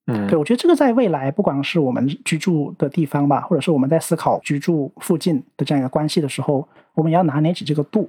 嗯，对，我觉得这个在未来，不管是我们居住的地方吧，或者是我们在思考居住附近的这样一个关系的时候，我们也要拿捏起这个度，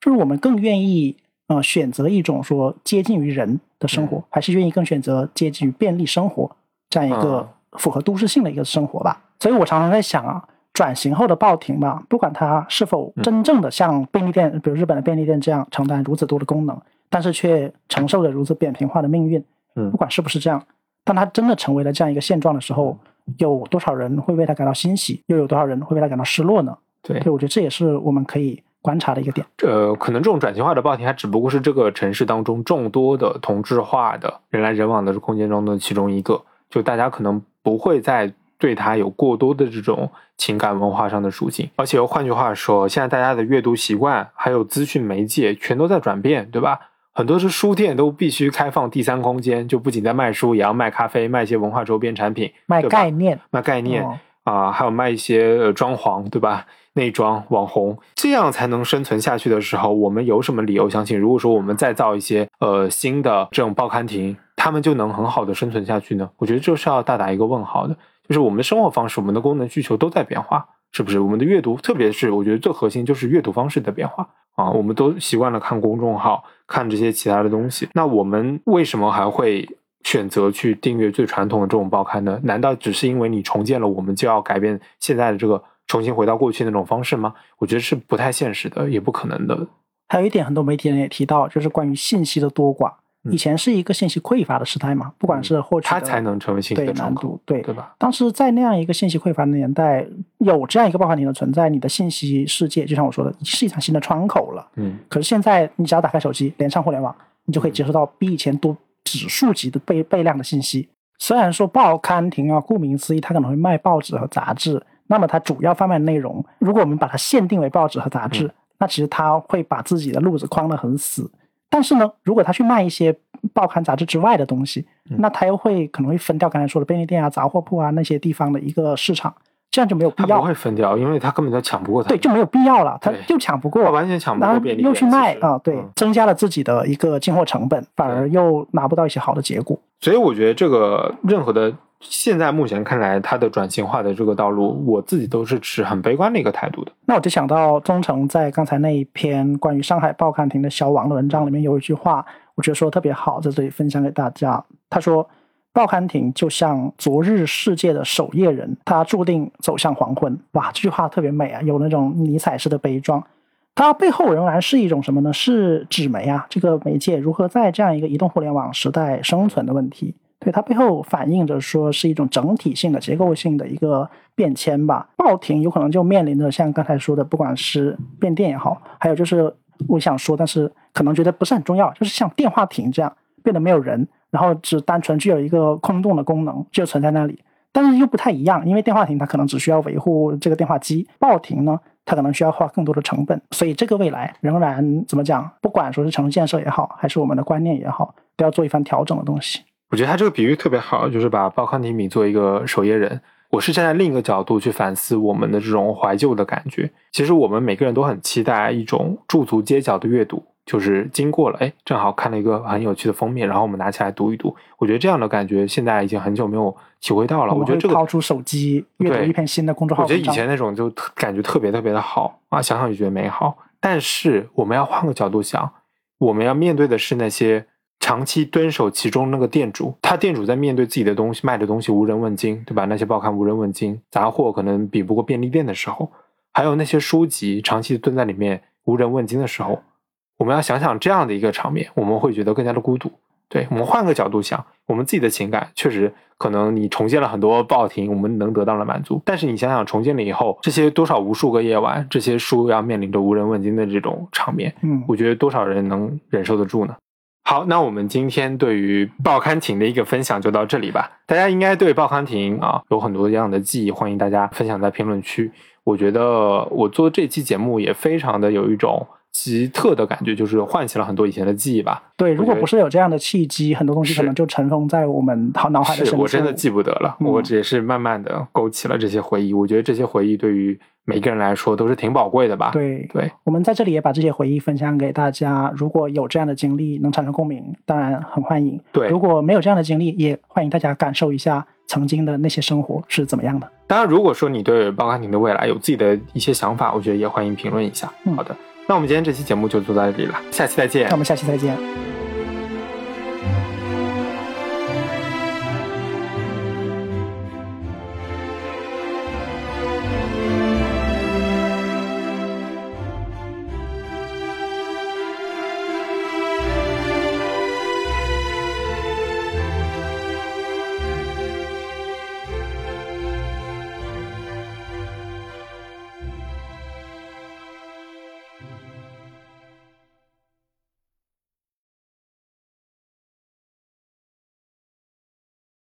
就是我们更愿意呃选择一种说接近于人的生活，还是愿意更选择接近于便利生活这样一个。符合都市性的一个生活吧，所以我常常在想啊，转型后的报亭吧，不管它是否真正的像便利店，比如日本的便利店这样承担如此多的功能，但是却承受着如此扁平化的命运，嗯，不管是不是这样，当它真的成为了这样一个现状的时候，有多少人会为它感到欣喜，又有多少人会为它感到失落呢？对，所以我觉得这也是我们可以观察的一个点。呃，可能这种转型化的报亭，它只不过是这个城市当中众多的同质化的人来人往的空间中的其中一个，就大家可能。不会再对它有过多的这种情感文化上的属性，而且换句话说，现在大家的阅读习惯还有资讯媒介全都在转变，对吧？很多是书店都必须开放第三空间，就不仅在卖书，也要卖咖啡，卖一些文化周边产品，卖概念，卖概念啊，还有卖一些装潢，对吧？内装网红，这样才能生存下去的时候，我们有什么理由相信，如果说我们再造一些呃新的这种报刊亭？他们就能很好的生存下去呢？我觉得这是要大打一个问号的。就是我们的生活方式、我们的功能需求都在变化，是不是？我们的阅读，特别是我觉得最核心就是阅读方式的变化啊。我们都习惯了看公众号、看这些其他的东西，那我们为什么还会选择去订阅最传统的这种报刊呢？难道只是因为你重建了，我们就要改变现在的这个重新回到过去那种方式吗？我觉得是不太现实的，也不可能的。还有一点，很多媒体人也提到，就是关于信息的多寡。以前是一个信息匮乏的时代嘛，不管是获取，它才能成为信息的难度，对对吧？当时在那样一个信息匮乏的年代，有这样一个报刊亭的存在，你的信息世界就像我说的，是一场新的窗口了。嗯。可是现在，你只要打开手机，连上互联网，你就可以接收到比以前多指数级的倍倍量的信息。虽然说报刊亭啊，顾名思义，它可能会卖报纸和杂志，那么它主要贩卖的内容，如果我们把它限定为报纸和杂志，那其实它会把自己的路子框得很死。但是呢，如果他去卖一些报刊杂志之外的东西，那他又会可能会分掉刚才说的便利店啊、杂货铺啊那些地方的一个市场，这样就没有必要。不会分掉，因为他根本就抢不过他。对，就没有必要了，他就抢不过，完全抢不过便利店。又去卖啊，对，增加了自己的一个进货成本，反而又拿不到一些好的结果。所以我觉得这个任何的。现在目前看来，它的转型化的这个道路，我自己都是持很悲观的一个态度的。那我就想到忠诚在刚才那一篇关于上海报刊亭的消亡的文章里面有一句话，我觉得说的特别好，在这里分享给大家。他说：“报刊亭就像昨日世界的守夜人，他注定走向黄昏。”哇，这句话特别美啊，有那种尼采式的悲壮。它背后仍然是一种什么呢？是纸媒啊，这个媒介如何在这样一个移动互联网时代生存的问题。对，它背后反映着说是一种整体性的、结构性的一个变迁吧。报亭有可能就面临着像刚才说的，不管是变电也好，还有就是我想说，但是可能觉得不是很重要，就是像电话亭这样变得没有人，然后只单纯具有一个空洞的功能就存在那里，但是又不太一样，因为电话亭它可能只需要维护这个电话机，报亭呢，它可能需要花更多的成本，所以这个未来仍然怎么讲，不管说是城市建设也好，还是我们的观念也好，都要做一番调整的东西。我觉得他这个比喻特别好，就是把报刊亭米做一个守夜人。我是站在另一个角度去反思我们的这种怀旧的感觉。其实我们每个人都很期待一种驻足街角的阅读，就是经过了，哎，正好看了一个很有趣的封面，然后我们拿起来读一读。我觉得这样的感觉现在已经很久没有体会到了。我觉得这个掏出手机阅读一篇新的公众号，我觉得以前那种就感觉特别特别的好啊，想想就觉得美好。但是我们要换个角度想，我们要面对的是那些。长期蹲守其中那个店主，他店主在面对自己的东西卖的东西无人问津，对吧？那些报刊无人问津，杂货可能比不过便利店的时候，还有那些书籍长期蹲在里面无人问津的时候，我们要想想这样的一个场面，我们会觉得更加的孤独。对我们换个角度想，我们自己的情感确实可能你重建了很多报亭，我们能得到了满足，但是你想想重建了以后，这些多少无数个夜晚，这些书要面临着无人问津的这种场面，嗯，我觉得多少人能忍受得住呢？好，那我们今天对于报刊亭的一个分享就到这里吧。大家应该对报刊亭啊有很多样的记忆，欢迎大家分享在评论区。我觉得我做这期节目也非常的有一种奇特的感觉，就是唤起了很多以前的记忆吧。对，如果不是有这样的契机，很多东西可能就尘封在我们脑脑海的深处。我真的记不得了，我只是慢慢的勾起了这些回忆。我觉得这些回忆对于。每个人来说都是挺宝贵的吧？对对，我们在这里也把这些回忆分享给大家。如果有这样的经历能产生共鸣，当然很欢迎。对，如果没有这样的经历，也欢迎大家感受一下曾经的那些生活是怎么样的。当然，如果说你对报刊亭的未来有自己的一些想法，我觉得也欢迎评论一下。好的，那我们今天这期节目就做到这里了，下期再见。那我们下期再见。